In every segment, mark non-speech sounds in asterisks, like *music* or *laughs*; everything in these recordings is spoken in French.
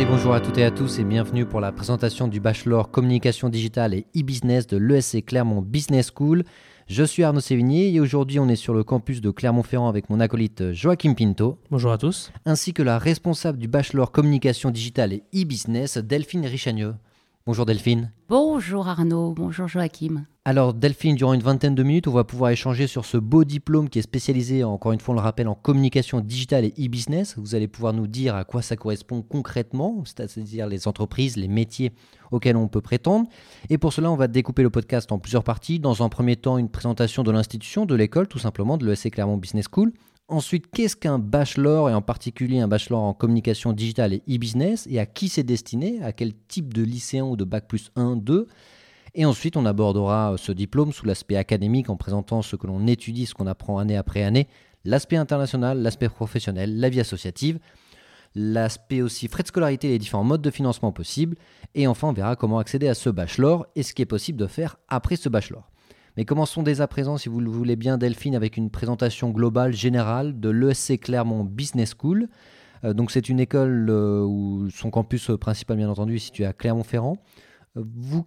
Allez, bonjour à toutes et à tous et bienvenue pour la présentation du bachelor communication digitale et e-business de l'ESC Clermont Business School. Je suis Arnaud Sévigné et aujourd'hui on est sur le campus de Clermont-Ferrand avec mon acolyte Joachim Pinto. Bonjour à tous. Ainsi que la responsable du bachelor communication digitale et e-business, Delphine Richagneux. Bonjour Delphine. Bonjour Arnaud, bonjour Joachim. Alors Delphine, durant une vingtaine de minutes, on va pouvoir échanger sur ce beau diplôme qui est spécialisé, encore une fois on le rappelle, en communication digitale et e-business. Vous allez pouvoir nous dire à quoi ça correspond concrètement, c'est-à-dire les entreprises, les métiers auxquels on peut prétendre. Et pour cela, on va découper le podcast en plusieurs parties. Dans un premier temps, une présentation de l'institution, de l'école, tout simplement, de l'ESC Clermont Business School. Ensuite, qu'est-ce qu'un bachelor et en particulier un bachelor en communication digitale et e-business et à qui c'est destiné, à quel type de lycéen ou de bac plus 1, 2 et ensuite, on abordera ce diplôme sous l'aspect académique en présentant ce que l'on étudie, ce qu'on apprend année après année, l'aspect international, l'aspect professionnel, la vie associative, l'aspect aussi frais de scolarité et les différents modes de financement possibles. Et enfin, on verra comment accéder à ce bachelor et ce qui est possible de faire après ce bachelor. Mais commençons dès à présent, si vous le voulez bien, Delphine, avec une présentation globale, générale de l'ESC Clermont Business School. Euh, donc c'est une école euh, où son campus principal, bien entendu, est situé à Clermont-Ferrand. Euh, vous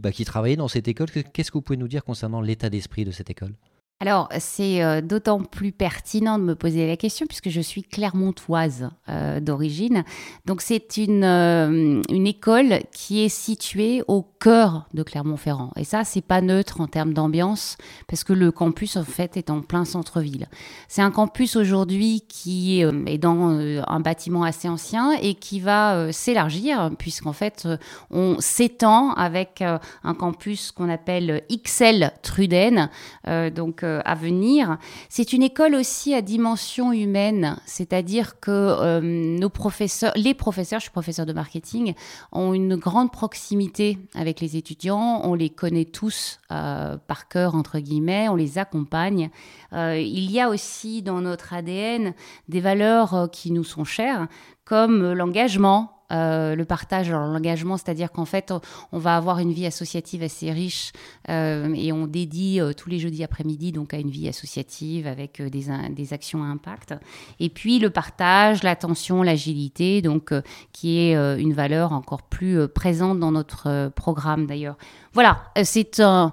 bah, qui travaillez dans cette école, qu'est-ce que vous pouvez nous dire concernant l'état d'esprit de cette école? Alors, c'est euh, d'autant plus pertinent de me poser la question puisque je suis clermontoise euh, d'origine. Donc, c'est une, euh, une école qui est située au cœur de Clermont-Ferrand. Et ça, c'est pas neutre en termes d'ambiance parce que le campus, en fait, est en plein centre-ville. C'est un campus aujourd'hui qui est dans un bâtiment assez ancien et qui va s'élargir puisqu'en fait, on s'étend avec un campus qu'on appelle XL Truden. donc, à venir. C'est une école aussi à dimension humaine, c'est-à-dire que euh, nos professeurs, les professeurs, je suis professeur de marketing, ont une grande proximité avec les étudiants. On les connaît tous euh, par cœur entre guillemets, on les accompagne. il y a aussi dans notre ADN des valeurs qui nous sont chères, comme l'engagement, euh, le partage, l'engagement, c'est-à-dire qu'en fait, on va avoir une vie associative assez riche euh, et on dédie euh, tous les jeudis après-midi donc à une vie associative avec des, actions à impact. Et puis le partage, l'attention, l'agilité, donc qui est une valeur encore plus présente dans notre programme d'ailleurs. Voilà, c'est un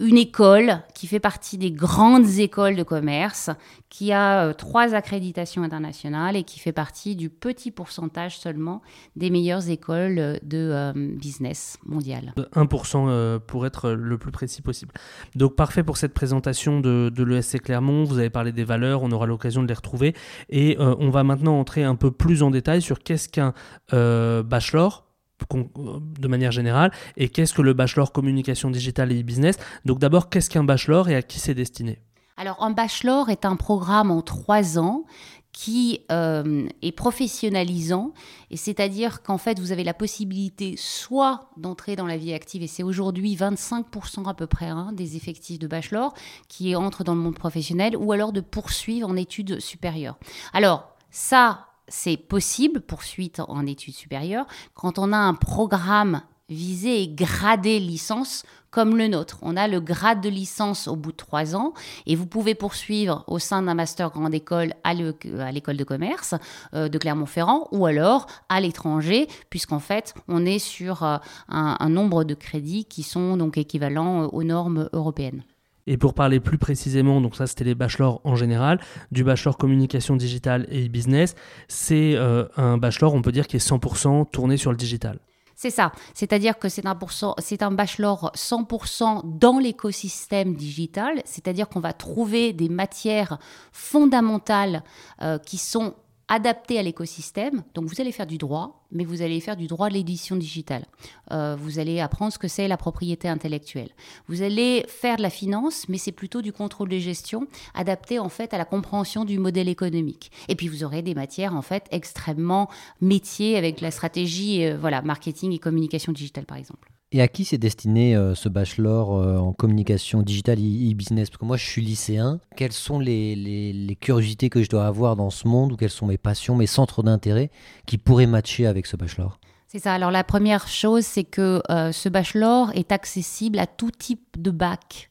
une école qui fait partie des grandes écoles de commerce, qui a euh, trois accréditations internationales et qui fait partie du petit pourcentage seulement des meilleures écoles euh, de euh, business mondial. 1% pour être le plus précis possible. Donc parfait pour cette présentation de, de l'ESC Clermont. Vous avez parlé des valeurs, on aura l'occasion de les retrouver. Et on va maintenant entrer un peu plus en détail sur qu'est-ce qu'un bachelor de manière générale et qu'est-ce que le bachelor communication digitale et e-business? Donc d'abord, qu'est-ce qu'un bachelor et à qui c'est destiné? Alors un bachelor est un programme en trois ans qui euh, est professionnalisant, et c'est-à-dire qu'en fait, vous avez la possibilité soit d'entrer dans la vie active, et c'est aujourd'hui 25% à peu près hein, des effectifs de bachelor qui entrent dans le monde professionnel, ou alors de poursuivre en études supérieures. Alors, ça, c'est possible, poursuite en études supérieures, quand on a un programme visé et gradé licence comme le nôtre. On a le grade de licence au bout de trois ans et vous pouvez poursuivre au sein d'un master grande école à l'école de commerce euh, de Clermont-Ferrand ou alors à l'étranger puisqu'en fait on est sur euh, un, un, nombre de crédits qui sont donc équivalents euh, aux normes européennes. Et pour parler plus précisément, donc ça c'était les bachelors en général, du bachelor communication digitale et business, c'est euh, un bachelor, on peut dire, qui est 100% tourné sur le digital. C'est ça, c'est-à-dire que c'est un, c'est bachelor 100% dans l'écosystème digital, c'est-à-dire qu'on va trouver des matières fondamentales euh, qui sont adapté à l'écosystème. Donc vous allez faire du droit, mais vous allez faire du droit de l'édition digitale. Euh, vous allez apprendre ce que c'est la propriété intellectuelle. Vous allez faire de la finance, mais c'est plutôt du contrôle de gestion adapté en fait à la compréhension du modèle économique. Et puis vous aurez des matières en fait extrêmement métiers avec la stratégie, euh, voilà, marketing et communication digitale par exemple. Et à qui c'est destiné euh, ce bachelor euh, en communication digitale et e-business? Parce que moi, je suis lycéen. Quelles sont les, les, curiosités que je dois avoir dans ce monde ou quelles sont mes passions, mes centres d'intérêt qui pourraient matcher avec ce bachelor? C'est ça. Alors la première chose, c'est que euh, ce bachelor est accessible à tout type de bac.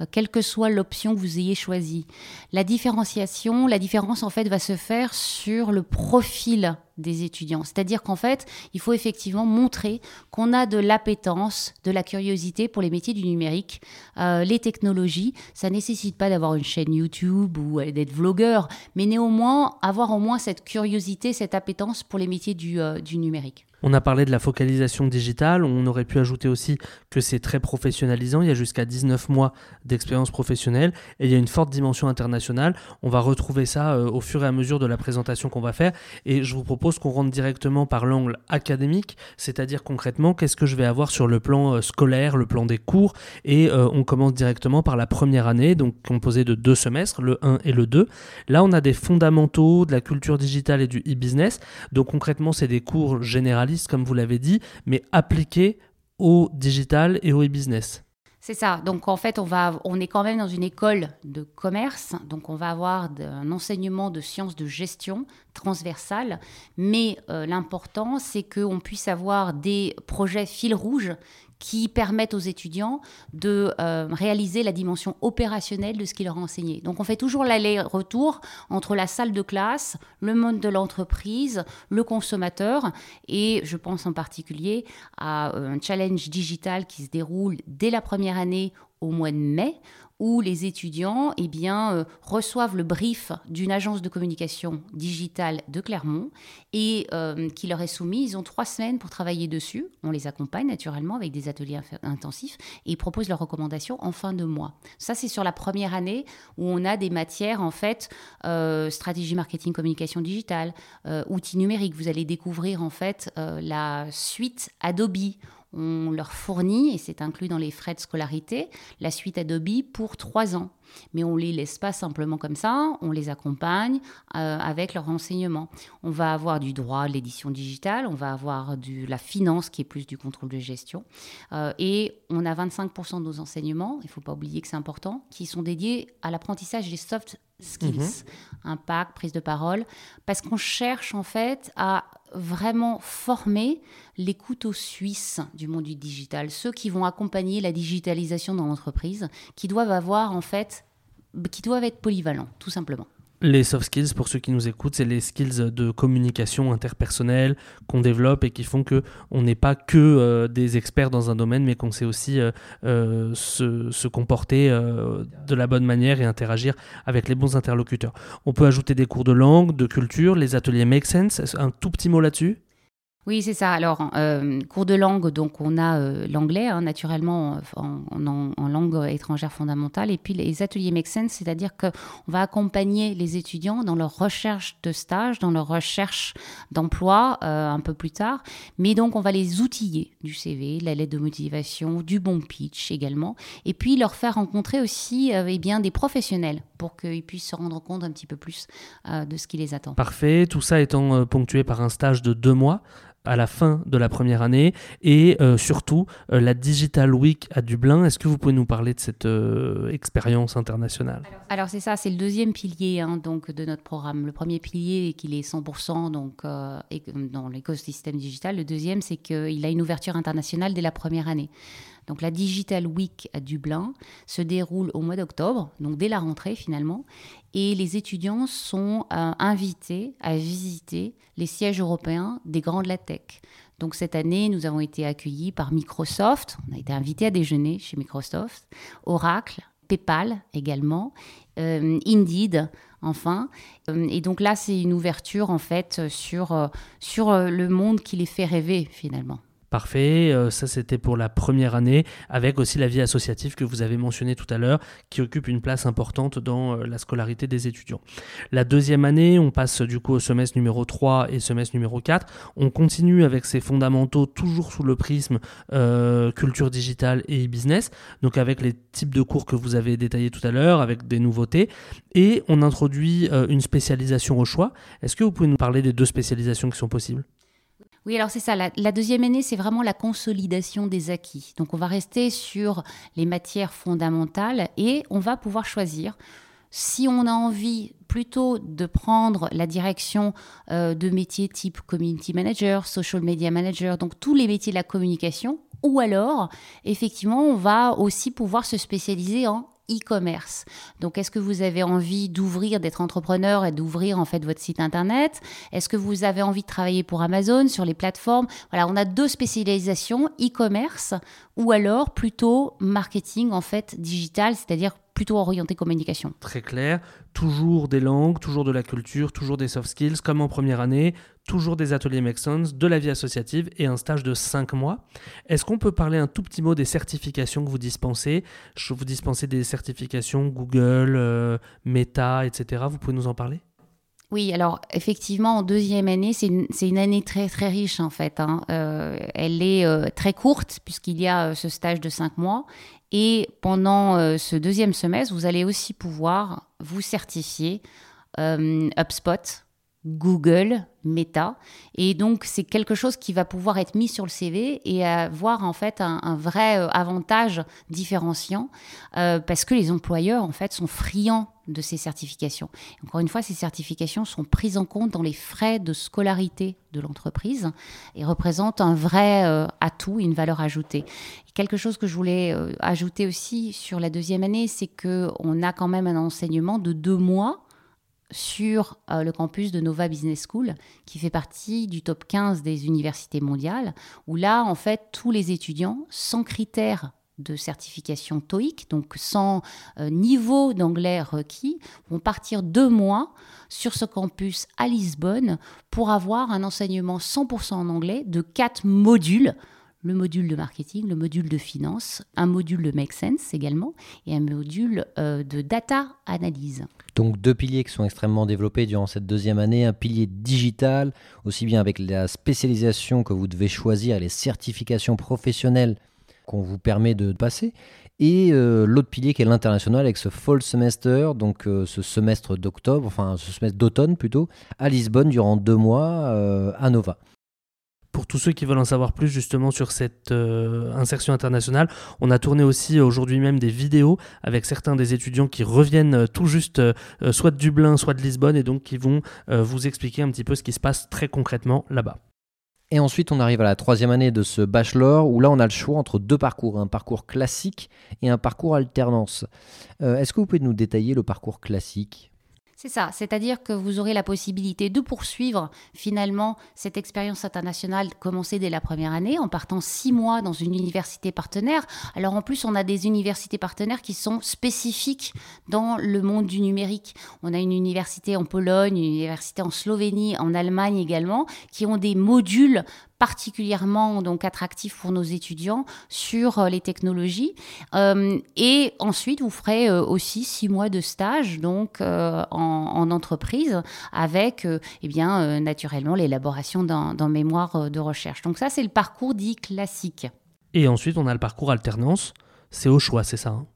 Euh, quelle que soit l'option que vous ayez choisie. La différenciation, la différence en fait va se faire sur le profil des étudiants. C'est-à-dire qu'en fait, il faut effectivement montrer qu'on a de l'appétence, de la curiosité pour les métiers du numérique, euh, les technologies. Ça nécessite pas d'avoir une chaîne YouTube ou d'être vlogueur, mais néanmoins avoir au moins cette curiosité, cette appétence pour les métiers du, euh, du numérique. On a parlé de la focalisation digitale, on aurait pu ajouter aussi que c'est très professionnalisant, il y a jusqu'à 19 mois d'expérience professionnelle et il y a une forte dimension internationale. On va retrouver ça euh, au fur et à mesure de la présentation qu'on va faire. Et je vous propose qu'on rentre directement par l'angle académique, c'est-à-dire concrètement qu'est-ce que je vais avoir sur le plan euh, scolaire, le plan des cours? Et euh, on commence directement par la première année, donc composée de deux semestres, le 1 et le 2. Là on a des fondamentaux de la culture digitale et du e-business, donc concrètement c'est des cours généralistes comme vous l'avez dit, mais appliqué au digital et au e-business. C'est ça. Donc en fait, on, va, on est quand même dans une école de commerce. Donc on va avoir un enseignement de sciences de gestion transversale. Mais euh, l'important, c'est qu'on puisse avoir des projets fil rouge qui permettent aux étudiants de euh, réaliser la dimension opérationnelle de ce qu'ils leur a enseigné. Donc on fait toujours l'aller-retour entre la salle de classe, le monde de l'entreprise, le consommateur, et je pense en particulier à un challenge digital qui se déroule dès la première année au mois de mai, où les étudiants eh bien, euh, reçoivent le brief d'une agence de communication digitale de Clermont et euh, qui leur est soumis. Ils ont trois semaines pour travailler dessus. On les accompagne naturellement avec des ateliers intensifs et ils proposent leurs recommandations en fin de mois. Ça, c'est sur la première année où on a des matières, en fait, euh, stratégie marketing, communication digitale, outils numériques. Vous allez découvrir, en fait, la suite Adobe on leur fournit, et c'est inclus dans les frais de scolarité, la suite Adobe pour trois ans. Mais on ne les laisse pas simplement comme ça, on les accompagne euh, avec leur renseignement. On va avoir du droit, de l'édition digitale, on va avoir de la finance qui est plus du contrôle de gestion. Euh, et on a 25% de nos enseignements, il ne faut pas oublier que c'est important, qui sont dédiés à l'apprentissage des soft skills, mhm. impact, prise de parole, parce qu'on cherche en fait à vraiment former les couteaux suisses du monde du digital, ceux qui vont accompagner la digitalisation dans l'entreprise, qui doivent avoir en fait, qui doivent être polyvalents, tout simplement. Les soft skills, pour ceux qui nous écoutent, c'est les skills de communication interpersonnelle qu'on développe et qui font que on n'est pas que euh, des experts dans un domaine, mais qu'on sait aussi euh, euh, se, comporter de la bonne manière et interagir avec les bons interlocuteurs. On peut ajouter des cours de langue, de culture, les ateliers Make Sense. Un tout petit mot là-dessus? Oui, c'est ça. Alors, euh, cours de langue, donc on a euh, l'anglais, hein, naturellement, en, langue étrangère fondamentale, et puis les ateliers Make Sense, c'est-à-dire qu'on va accompagner les étudiants dans leur recherche de stage, dans leur recherche d'emploi euh, un peu plus tard, mais donc on va les outiller du CV, de la lettre de motivation, du bon pitch également, et puis leur faire rencontrer aussi eh bien, des professionnels pour qu'ils puissent se rendre compte un petit peu plus de ce qui les attend. Parfait, tout ça étant ponctué par un stage de deux mois à la fin de la première année et euh, surtout euh, la Digital Week à Dublin. Est-ce que vous pouvez nous parler de cette euh, expérience internationale? Alors c'est ça, c'est le deuxième pilier hein, donc de notre programme. Le premier pilier qu'il est 100% donc dans l'écosystème digital. Le deuxième c'est qu'il a une ouverture internationale dès la première année. Donc la Digital Week à Dublin se déroule au mois d'octobre, donc dès la rentrée finalement, et les étudiants sont euh, invités à visiter les sièges européens des grands de la tech. Donc cette année, nous avons été accueillis par Microsoft, on a été invités à déjeuner chez Microsoft, Oracle, PayPal également, euh, Indeed, enfin. Euh, et donc là, c'est une ouverture en fait sur, sur le monde qui les fait rêver finalement. Parfait, euh, ça c'était pour la première année, avec aussi la vie associative que vous avez mentionné tout à l'heure, qui occupe une place importante dans euh, la scolarité des étudiants. La deuxième année, on passe du coup au semestre numéro 3 et semestre numéro 4. On continue avec ces fondamentaux, toujours sous le prisme euh, culture digitale et e-business, donc avec les types de cours que vous avez détaillés tout à l'heure, avec des nouveautés, et on introduit une spécialisation au choix. Est-ce que vous pouvez nous parler des deux spécialisations qui sont possibles? Oui, alors c'est ça. La, deuxième année, c'est vraiment la consolidation des acquis. Donc on va rester sur les matières fondamentales et on va pouvoir choisir si on a envie plutôt de prendre la direction euh, de métiers type community manager, social media manager, donc tous les métiers de la communication, ou alors effectivement on va aussi pouvoir se spécialiser en e-commerce. Donc, est-ce que vous avez envie d'ouvrir, d'être entrepreneur et d'ouvrir en fait votre site internet? Est-ce que vous avez envie de travailler pour Amazon sur les plateformes? Voilà, on a deux spécialisations e-commerce ou alors plutôt marketing en fait digital, c'est-à-dire plutôt orienté communication. Très clair, toujours des langues, toujours de la culture, toujours des soft skills, comme en première année, toujours des ateliers Make Sense, de la vie associative et un stage de 5 mois. Est-ce qu'on peut parler un tout petit mot des certifications que vous dispensez? Vous dispensez des certifications Google, euh, Meta, etc. Vous pouvez nous en parler? Oui, alors effectivement, en deuxième année, c'est une, année très très riche en fait. Hein. Euh, elle est euh, très courte puisqu'il y a ce stage de cinq mois et pendant euh, ce deuxième semestre, vous allez aussi pouvoir vous certifier euh, HubSpot, Google, Meta. Et donc, c'est quelque chose qui va pouvoir être mis sur le CV et avoir en fait un, vrai euh, avantage différenciant parce que les employeurs en fait sont friands de ces certifications. Encore une fois, ces certifications sont prises en compte dans les frais de scolarité de l'entreprise et représentent un vrai euh, atout, une valeur ajoutée. quelque chose que je voulais euh, ajouter aussi sur la deuxième année, c'est qu'on a quand même un enseignement de deux mois sur euh, le campus de Nova Business School, qui fait partie du top 15 des universités mondiales, où là, en fait, tous les étudiants, sans critères de certification TOEIC, donc sans euh, niveau d'anglais requis, vont partir deux mois sur ce campus à Lisbonne pour avoir un enseignement 100% en anglais de quatre modules. Le module de marketing, le module de finance, un module de make sense également et un module euh, de data analyse. Donc deux piliers qui sont extrêmement développés durant cette deuxième année, un pilier digital, aussi bien avec la spécialisation que vous devez choisir, les certifications professionnelles qu'on vous permet de passer. Et euh, l'autre pilier qui est l'international avec ce fall semester, donc euh, ce semestre d'octobre, enfin ce semestre d'automne plutôt, à Lisbonne durant deux mois à Nova. Pour tous ceux qui veulent en savoir plus justement sur cette insertion internationale, on a tourné aussi aujourd'hui même des vidéos avec certains des étudiants qui reviennent tout juste soit de Dublin, soit de Lisbonne et donc qui vont vous expliquer un petit peu ce qui se passe très concrètement là-bas. Et ensuite, on arrive à la troisième année de ce bachelor où là, on a le choix entre deux parcours, un parcours classique et un parcours alternance. Euh, est-ce que vous pouvez nous détailler le parcours classique? C'est ça, c'est-à-dire que vous aurez la possibilité de poursuivre finalement cette expérience internationale commencée dès la première année en partant six mois dans une université partenaire. Alors en plus, on a des universités partenaires qui sont spécifiques dans le monde du numérique. On a une université en Pologne, une université en Slovénie, en Allemagne également, qui ont des modules particulièrement donc attractif pour nos étudiants sur euh, les technologies. Euh, et ensuite, vous ferez euh, aussi six mois de stage donc en, entreprise avec eh bien naturellement l'élaboration d'un mémoire de recherche. Donc ça, c'est le parcours dit classique. Et ensuite, on a le parcours alternance. C'est au choix, c'est ça hein?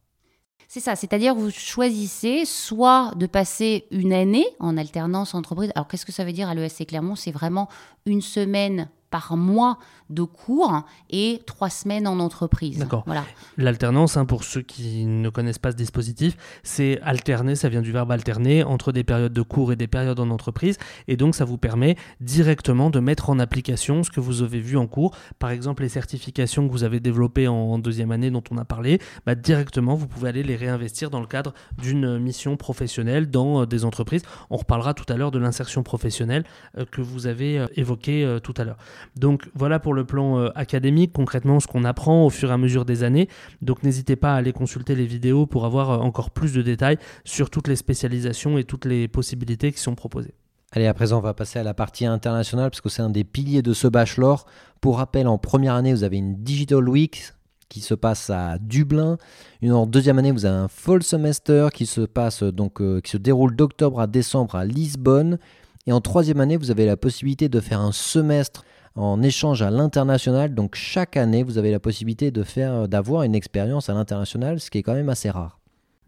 C'est ça, c'est-à-dire vous choisissez soit de passer une année en alternance entreprise. Alors qu'est-ce que ça veut dire à l'ESC Clermont? C'est vraiment une semaine par mois de cours et trois semaines en entreprise. D'accord. Voilà. L'alternance, hein, pour ceux qui ne connaissent pas ce dispositif, c'est alterner, ça vient du verbe alterner, entre des périodes de cours et des périodes en entreprise. Et donc, ça vous permet directement de mettre en application ce que vous avez vu en cours. Par exemple, les certifications que vous avez développées en deuxième année dont on a parlé, bah, directement, vous pouvez aller les réinvestir dans le cadre d'une mission professionnelle dans euh, des entreprises. On reparlera tout à l'heure de l'insertion professionnelle euh, que vous avez euh, évoquée tout à l'heure. Donc voilà pour le plan euh, académique, concrètement ce qu'on apprend au fur et à mesure des années. Donc n'hésitez pas à aller consulter les vidéos pour avoir euh, encore plus de détails sur toutes les spécialisations et toutes les possibilités qui sont proposées. Allez, à présent, on va passer à la partie internationale parce que c'est un des piliers de ce bachelor. Pour rappel, en première année, vous avez une Digital Week qui se passe à Dublin. en deuxième année, vous avez un Fall Semester qui se passe donc euh, qui se déroule d'octobre à décembre à Lisbonne. Et en troisième année, vous avez la possibilité de faire un semestre en échange à l'international. Donc chaque année, vous avez la possibilité de faire, d'avoir une expérience à l'international, ce qui est quand même assez rare.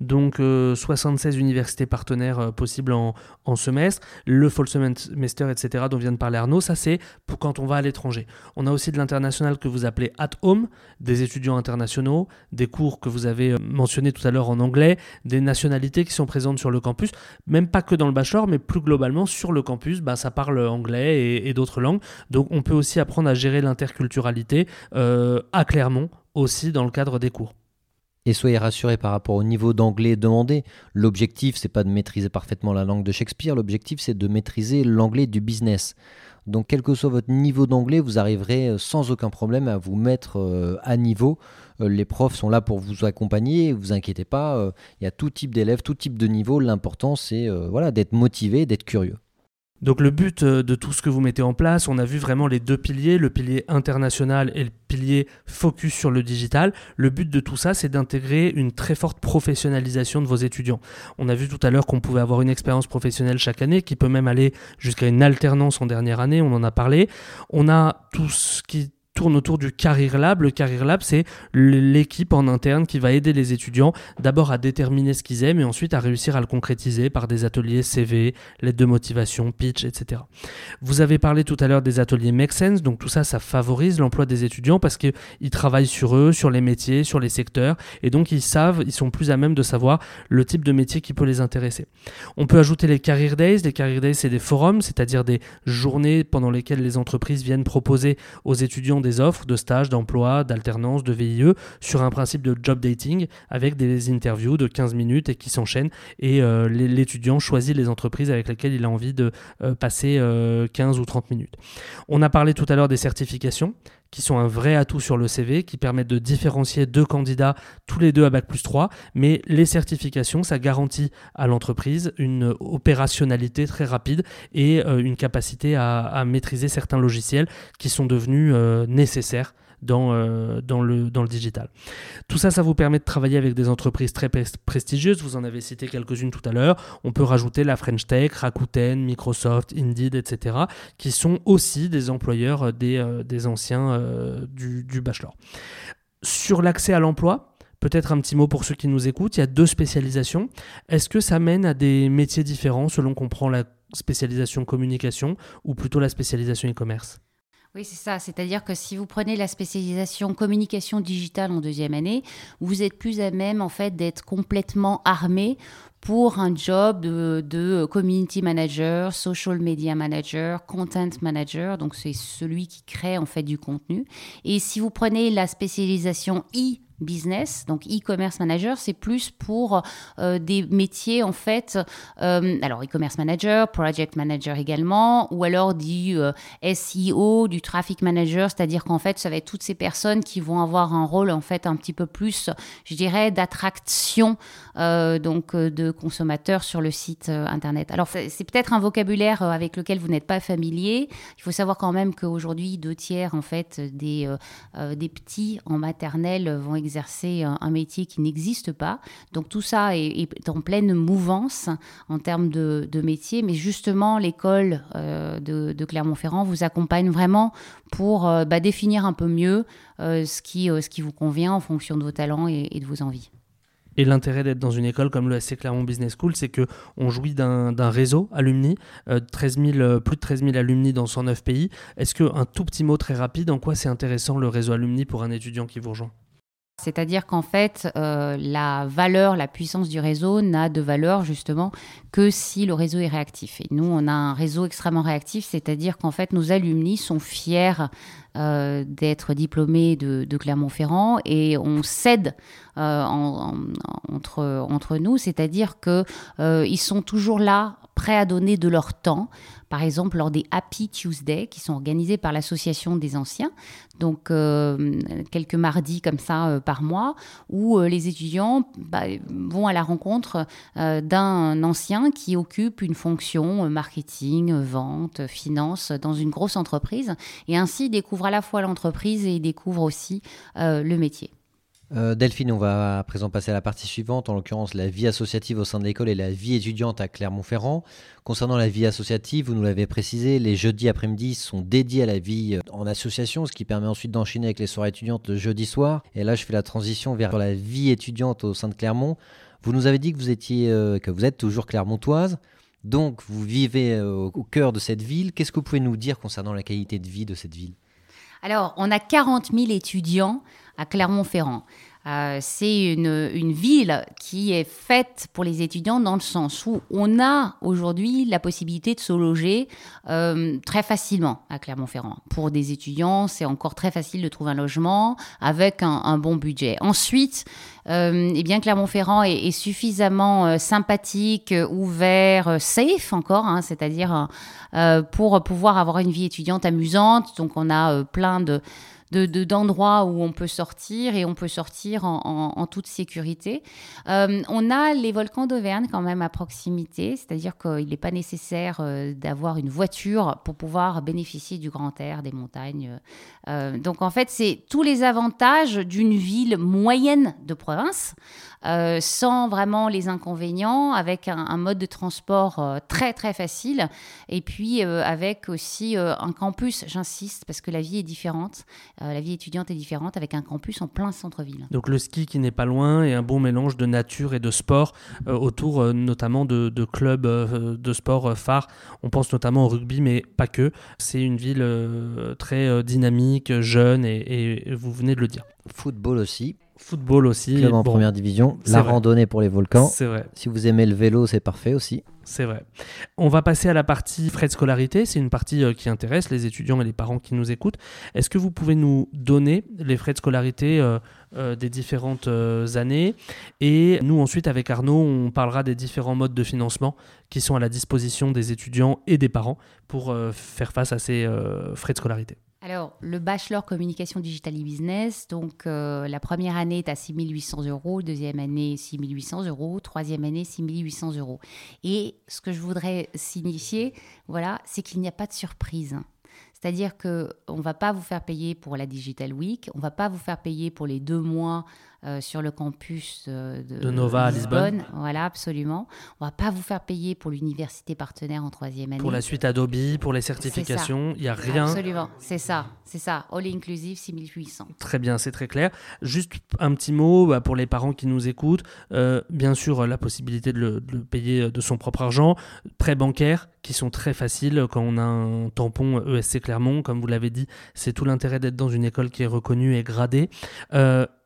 Donc 76 euh, universités partenaires euh, possibles en, semestre, le fall semester, etc. dont vient de parler Arnaud, ça c'est pour quand on va à l'étranger. On a aussi de l'international que vous appelez at home, des étudiants internationaux, des cours que vous avez euh, mentionnés tout à l'heure en anglais, des nationalités qui sont présentes sur le campus, même pas que dans le bachelor, mais plus globalement sur le campus, bah, ça parle anglais et, d'autres langues. Donc on peut aussi apprendre à gérer l'interculturalité à Clermont, aussi dans le cadre des cours. Et soyez rassurés par rapport au niveau d'anglais demandé. L'objectif, c'est pas de maîtriser parfaitement la langue de Shakespeare, l'objectif, c'est de maîtriser l'anglais du business. Donc, quel que soit votre niveau d'anglais, vous arriverez euh, sans aucun problème à vous mettre euh, à niveau. Euh, les profs sont là pour vous accompagner, vous inquiétez pas. Il y a tout type d'élèves, tout type de niveau. L'important, c'est voilà, d'être motivé, d'être curieux. Donc le but euh, de tout ce que vous mettez en place, on a vu vraiment les deux piliers, le pilier international et le pilier focus sur le digital. Le but de tout ça, c'est d'intégrer une très forte professionnalisation de vos étudiants. On a vu tout à l'heure qu'on pouvait avoir une expérience professionnelle chaque année, qui peut même aller jusqu'à une alternance en dernière année, on en a parlé. On a tout ce qui tourne autour du Career Lab. Le Career Lab, c'est l'équipe en interne qui va aider les étudiants d'abord à déterminer ce qu'ils aiment et ensuite à réussir à le concrétiser par des ateliers CV, lettres de motivation, pitch, etc. Vous avez parlé tout à l'heure des ateliers Make Sense, donc tout ça, ça favorise l'emploi des étudiants parce qu'ils travaillent sur eux, sur les métiers, sur les secteurs et donc ils savent, ils sont plus à même de savoir le type de métier qui peut les intéresser. On peut ajouter les Career Days. Les Career Days, c'est des forums, c'est-à-dire des journées pendant lesquelles les entreprises viennent proposer aux étudiants des offres de stages, d'emploi, d'alternance, de VIE sur un principe de job dating avec des interviews de 15 minutes et qui s'enchaînent et euh, l'étudiant choisit les entreprises avec lesquelles il a envie de euh, passer 15 euh, ou 30 minutes. On a parlé tout à l'heure des certifications qui sont un vrai atout sur le CV, qui permettent de différencier deux candidats, tous les deux à Bac plus 3. Mais les certifications, ça garantit à l'entreprise une opérationnalité très rapide et euh, une capacité à, maîtriser certains logiciels qui sont devenus euh, nécessaires dans, euh, dans, le, dans le digital. Tout ça, ça vous permet de travailler avec des entreprises très prestigieuses. Vous en avez cité quelques-unes tout à l'heure. On peut rajouter la French Tech, Rakuten, Microsoft, Indeed, etc., qui sont aussi des employeurs des, euh, des anciens euh, du bachelor. Sur l'accès à l'emploi, Peut-être un petit mot pour ceux qui nous écoutent. Il y a deux spécialisations. Est-ce que ça mène à des métiers différents selon qu'on prend la spécialisation communication ou plutôt la spécialisation e-commerce? Oui, c'est ça. C'est-à-dire que si vous prenez la spécialisation communication digitale en deuxième année, vous êtes plus à même en fait d'être complètement armé pour un job de, community manager, social media manager, content manager. Donc c'est celui qui crée en fait du contenu. Et si vous prenez la spécialisation I business, donc e-commerce manager, c'est plus pour euh, des métiers en fait, euh, alors e-commerce manager, project manager également, ou alors du euh, SEO, du traffic manager, c'est-à-dire qu'en fait, ça va être toutes ces personnes qui vont avoir un rôle en fait un petit peu plus, je dirais, d'attraction donc de consommateurs sur le site internet. Alors c'est peut-être un vocabulaire avec lequel vous n'êtes pas familier. Il faut savoir quand même qu'aujourd'hui deux tiers en fait des des petits en maternelle vont exercer un, métier qui n'existe pas. Donc tout ça est, en pleine mouvance en termes de, métier, mais justement l'école euh, de, Clermont-Ferrand vous accompagne vraiment pour euh, bah, définir un peu mieux euh, ce, qui, vous convient en fonction de vos talents et, de vos envies. Et l'intérêt d'être dans une école comme le SC Clermont Business School, c'est qu'on jouit d'un réseau alumni, 13 plus de 13 000 alumni dans 109 pays. Est-ce qu'un tout petit mot très rapide, en quoi c'est intéressant le réseau alumni pour un étudiant qui vous rejoint? C'est-à-dire qu'en fait, euh, la valeur, la puissance du réseau n'a de valeur justement que si le réseau est réactif. Et nous, on a un réseau extrêmement réactif, c'est-à-dire qu'en fait, nos alumni sont fiers euh, d'être diplômés de, Clermont-Ferrand et on cède euh, entre, entre nous, c'est-à-dire qu'ils sont toujours là, prêts à donner de leur temps par exemple lors des Happy Tuesday qui sont organisés par l'association des anciens, donc euh, quelques mardis comme ça euh, par mois, où euh, les étudiants bah, vont à la rencontre d'un ancien qui occupe une fonction marketing, vente, finance dans une grosse entreprise, et ainsi à la fois l'entreprise et découvre aussi le métier. Euh, Delphine, on va à présent passer à la partie suivante, en l'occurrence la vie associative au sein de l'école et la vie étudiante à Clermont-Ferrand. Concernant la vie associative, vous nous l'avez précisé, les jeudis après-midi sont dédiés à la vie euh, en association, ce qui permet ensuite d'enchaîner avec les soirées étudiantes le jeudi soir. Et là, je fais la transition vers la vie étudiante au sein de Clermont. Vous nous avez dit que vous étiez, euh, que vous êtes toujours clermontoise. Donc, vous vivez au cœur de cette ville. Qu'est-ce que vous pouvez nous dire concernant la qualité de vie de cette ville? Alors, on a 40 000 étudiants à Clermont-Ferrand. Euh, c'est une, ville qui est faite pour les étudiants dans le sens où on a aujourd'hui la possibilité de se loger euh, très facilement à Clermont-Ferrand. Pour des étudiants, c'est encore très facile de trouver un logement avec un, bon budget. Ensuite, euh, eh bien Clermont-Ferrand est, est, suffisamment euh, sympathique, ouvert, safe encore, hein, c'est-à-dire pour pouvoir avoir une vie étudiante amusante. Donc on a plein de d'endroits de, où on peut sortir et on peut sortir en, en, toute sécurité. Euh, on a les volcans d'Auvergne quand même à proximité, c'est-à-dire qu'il n'est pas nécessaire euh, d'avoir une voiture pour pouvoir bénéficier du grand air, des montagnes. Euh, donc en fait, c'est tous les avantages d'une ville moyenne de province. Euh, sans vraiment les inconvénients, avec un, mode de transport euh, très très facile, et puis euh, avec aussi un campus, j'insiste, parce que la vie est différente, la vie étudiante est différente, avec un campus en plein centre-ville. Donc le ski qui n'est pas loin, et un bon mélange de nature et de sport autour notamment de, clubs de sport phares. On pense notamment au rugby, mais pas que. C'est une ville très dynamique, jeune, et, et vous venez de le dire. Football aussi. Football aussi. Club en première division. La randonnée pour les volcans. C'est vrai. Si vous aimez le vélo, c'est parfait aussi. C'est vrai. On va passer à la partie frais de scolarité. C'est une partie euh, qui intéresse les étudiants et les parents qui nous écoutent. Est-ce que vous pouvez nous donner les frais de scolarité euh, euh, des différentes années? Et nous, ensuite, avec Arnaud, on parlera des différents modes de financement qui sont à la disposition des étudiants et des parents pour faire face à ces frais de scolarité. Alors, le bachelor communication digital et business, donc euh, la première année est à 6 800 euros, deuxième année 6 800 euros, troisième année 6 800 euros. Et ce que je voudrais signifier, voilà, c'est qu'il n'y a pas de surprise. C'est-à-dire qu'on ne va pas vous faire payer pour la Digital Week, on ne va pas vous faire payer pour les deux mois euh, sur le campus euh, de, Nova à Lisbonne. Voilà, absolument. On va pas vous faire payer pour l'université partenaire en troisième année. Pour la suite Adobe, pour les certifications, il n'y a rien. Absolument, c'est ça, c'est ça. All inclusive 6800. Très bien, c'est très clair. Juste un petit mot bah, pour les parents qui nous écoutent. Euh, bien sûr, la possibilité de le, de le, payer de son propre argent. Prêts bancaires qui sont très faciles quand on a un tampon ESC Clermont. Comme vous l'avez dit, c'est tout l'intérêt d'être dans une école qui est reconnue et gradée.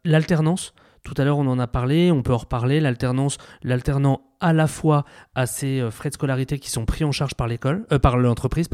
L'alternance, tout à l'heure, on en a parlé, on peut en reparler. L'alternance, l'alternant à la fois à ses euh, frais de scolarité qui sont pris en charge par l'école, euh, par l'entreprise,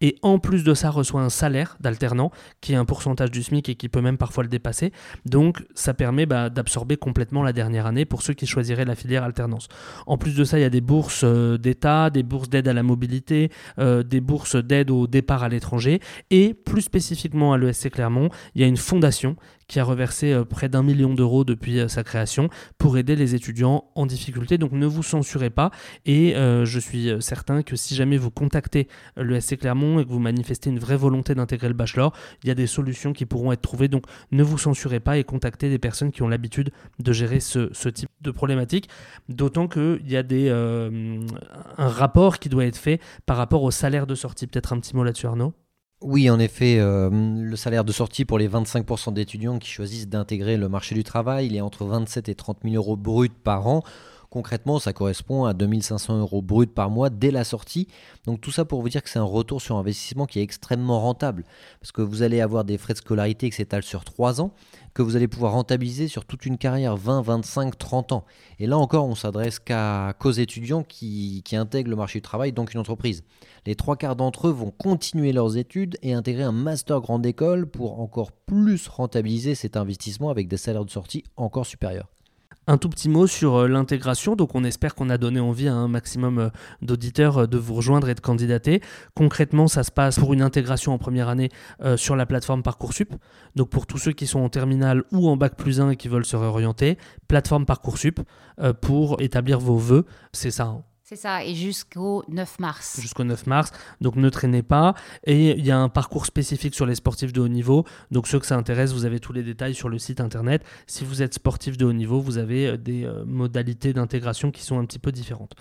et en plus de ça reçoit un salaire d'alternant qui est un pourcentage du SMIC et qui peut même parfois le dépasser. Donc ça permet bah, d'absorber complètement la dernière année pour ceux qui choisiraient la filière alternance. En plus de ça, il y a des bourses euh, d'État, des bourses d'aide à la mobilité, des bourses d'aide au départ à l'étranger, et plus spécifiquement à l'ESC Clermont, il y a une fondation qui a reversé près d'un million d'euros depuis sa création pour aider les étudiants en difficulté. Donc ne vous censurez pas. Et euh, je suis euh, certain que si jamais vous contactez le SC Clermont et que vous manifestez une vraie volonté d'intégrer le bachelor, il y a des solutions qui pourront être trouvées. Donc ne vous censurez pas et contactez des personnes qui ont l'habitude de gérer ce, type de problématique. D'autant qu'il y a des, euh, un rapport qui doit être fait par rapport au salaire de sortie. Peut-être un petit mot là-dessus, Arnaud? Oui, en effet, le salaire de sortie pour les 25% d'étudiants qui choisissent d'intégrer le marché du travail, il est entre 27 et 30 000 euros bruts par an. Concrètement, ça correspond à 2500 euros bruts par mois dès la sortie. Donc tout ça pour vous dire que c'est un retour sur investissement qui est extrêmement rentable. Parce que vous allez avoir des frais de scolarité qui s'étalent sur 3 ans, que vous allez pouvoir rentabiliser sur toute une carrière, 20, 25, 30 ans. Et là encore, on s'adresse qu'aux étudiants qui, qui intègrent le marché du travail, donc une entreprise. Les trois quarts d'entre eux vont continuer leurs études et intégrer un master grande école pour encore plus rentabiliser cet investissement avec des salaires de sortie encore supérieurs. Un tout petit mot sur euh, l'intégration. Donc, on espère qu'on a donné envie à un maximum euh, d'auditeurs euh, de vous rejoindre et de candidater. Concrètement, ça se passe pour une intégration en première année sur la plateforme Parcoursup. Donc, pour tous ceux qui sont en terminale ou en bac plus 1 et qui veulent se réorienter, plateforme Parcoursup pour établir vos vœux. C'est ça. Hein. C'est ça, et jusqu'au 9 mars. Jusqu'au 9 mars, donc ne traînez pas. Et il y a un parcours spécifique sur les sportifs de haut niveau. Donc ceux que ça intéresse, vous avez tous les détails sur le site internet. Si vous êtes sportif de haut niveau, vous avez euh, des euh, modalités d'intégration qui sont un petit peu différentes.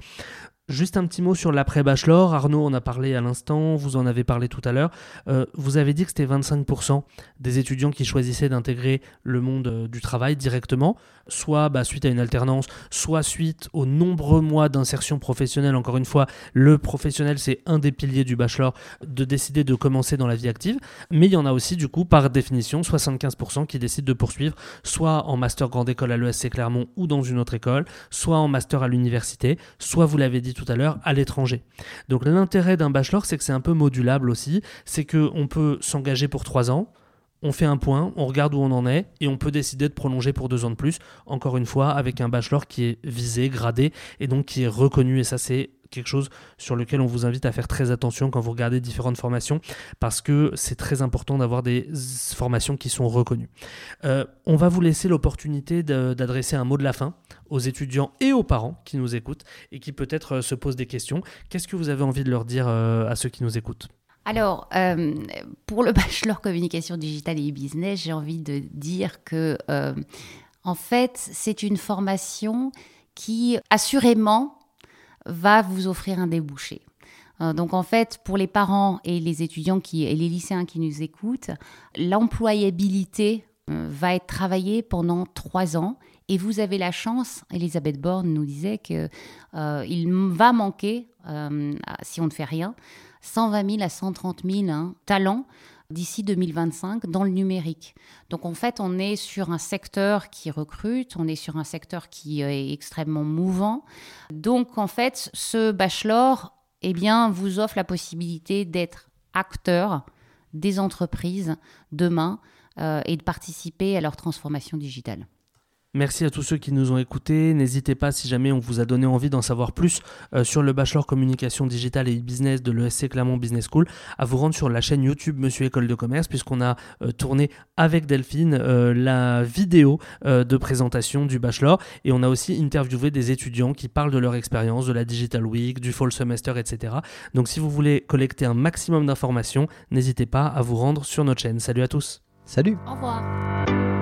Juste un petit mot sur l'après-bachelor. Arnaud en a parlé à l'instant, vous en avez parlé tout à l'heure. Euh, vous avez dit que c'était 25% des étudiants qui choisissaient d'intégrer le monde euh, du travail directement, soit bah, suite à une alternance, soit suite aux nombreux mois d'insertion professionnelle. Encore une fois, le professionnel, c'est un des piliers du bachelor, de décider de commencer dans la vie active. Mais il y en a aussi, du coup, par définition, 75% qui décident de poursuivre, soit en master grande école à l'ESC Clermont ou dans une autre école, soit en master à l'université, soit, vous l'avez dit, tout à l'heure, à l'étranger. Donc l'intérêt d'un bachelor, c'est que c'est un peu modulable aussi, c'est qu'on peut s'engager pour trois ans, on fait un point, on regarde où on en est, et on peut décider de prolonger pour deux ans de plus, encore une fois, avec un bachelor qui est visé, gradé, et donc qui est reconnu, et ça c'est quelque chose sur lequel on vous invite à faire très attention quand vous regardez différentes formations, parce que c'est très important d'avoir des formations qui sont reconnues. Euh, on va vous laisser l'opportunité d'adresser un mot de la fin aux étudiants et aux parents qui nous écoutent et qui peut-être euh, se posent des questions. Qu'est-ce que vous avez envie de leur dire euh, à ceux qui nous écoutent? Alors, pour le *laughs* bachelor communication digitale et business, j'ai envie de dire que, en fait, c'est une formation qui, assurément, va vous offrir un débouché. Euh, donc en fait, pour les parents et les étudiants et les lycéens qui nous écoutent, l'employabilité euh, va être travaillée pendant trois ans et vous avez la chance, Elisabeth Borne nous disait qu'il euh, va manquer, si on ne fait rien, 120 000 à 130 000 hein, talents d'ici 2025 dans le numérique. Donc en fait, on est sur un secteur qui recrute, on est sur un secteur qui est extrêmement mouvant. Donc en fait, ce bachelor eh bien, vous offre la possibilité d'être acteur des entreprises demain euh, et de participer à leur transformation digitale. Merci à tous ceux qui nous ont écoutés. N'hésitez pas, si jamais on vous a donné envie d'en savoir plus euh, sur le bachelor communication digitale et e-business de l'ESC Clermont Business School, à vous rendre sur la chaîne YouTube Monsieur École de Commerce, puisqu'on a euh, tourné avec Delphine euh, la vidéo de présentation du bachelor. Et on a aussi interviewé des étudiants qui parlent de leur expérience, de la Digital Week, du Fall Semester, etc. Donc si vous voulez collecter un maximum d'informations, n'hésitez pas à vous rendre sur notre chaîne. Salut à tous. Salut. Au revoir.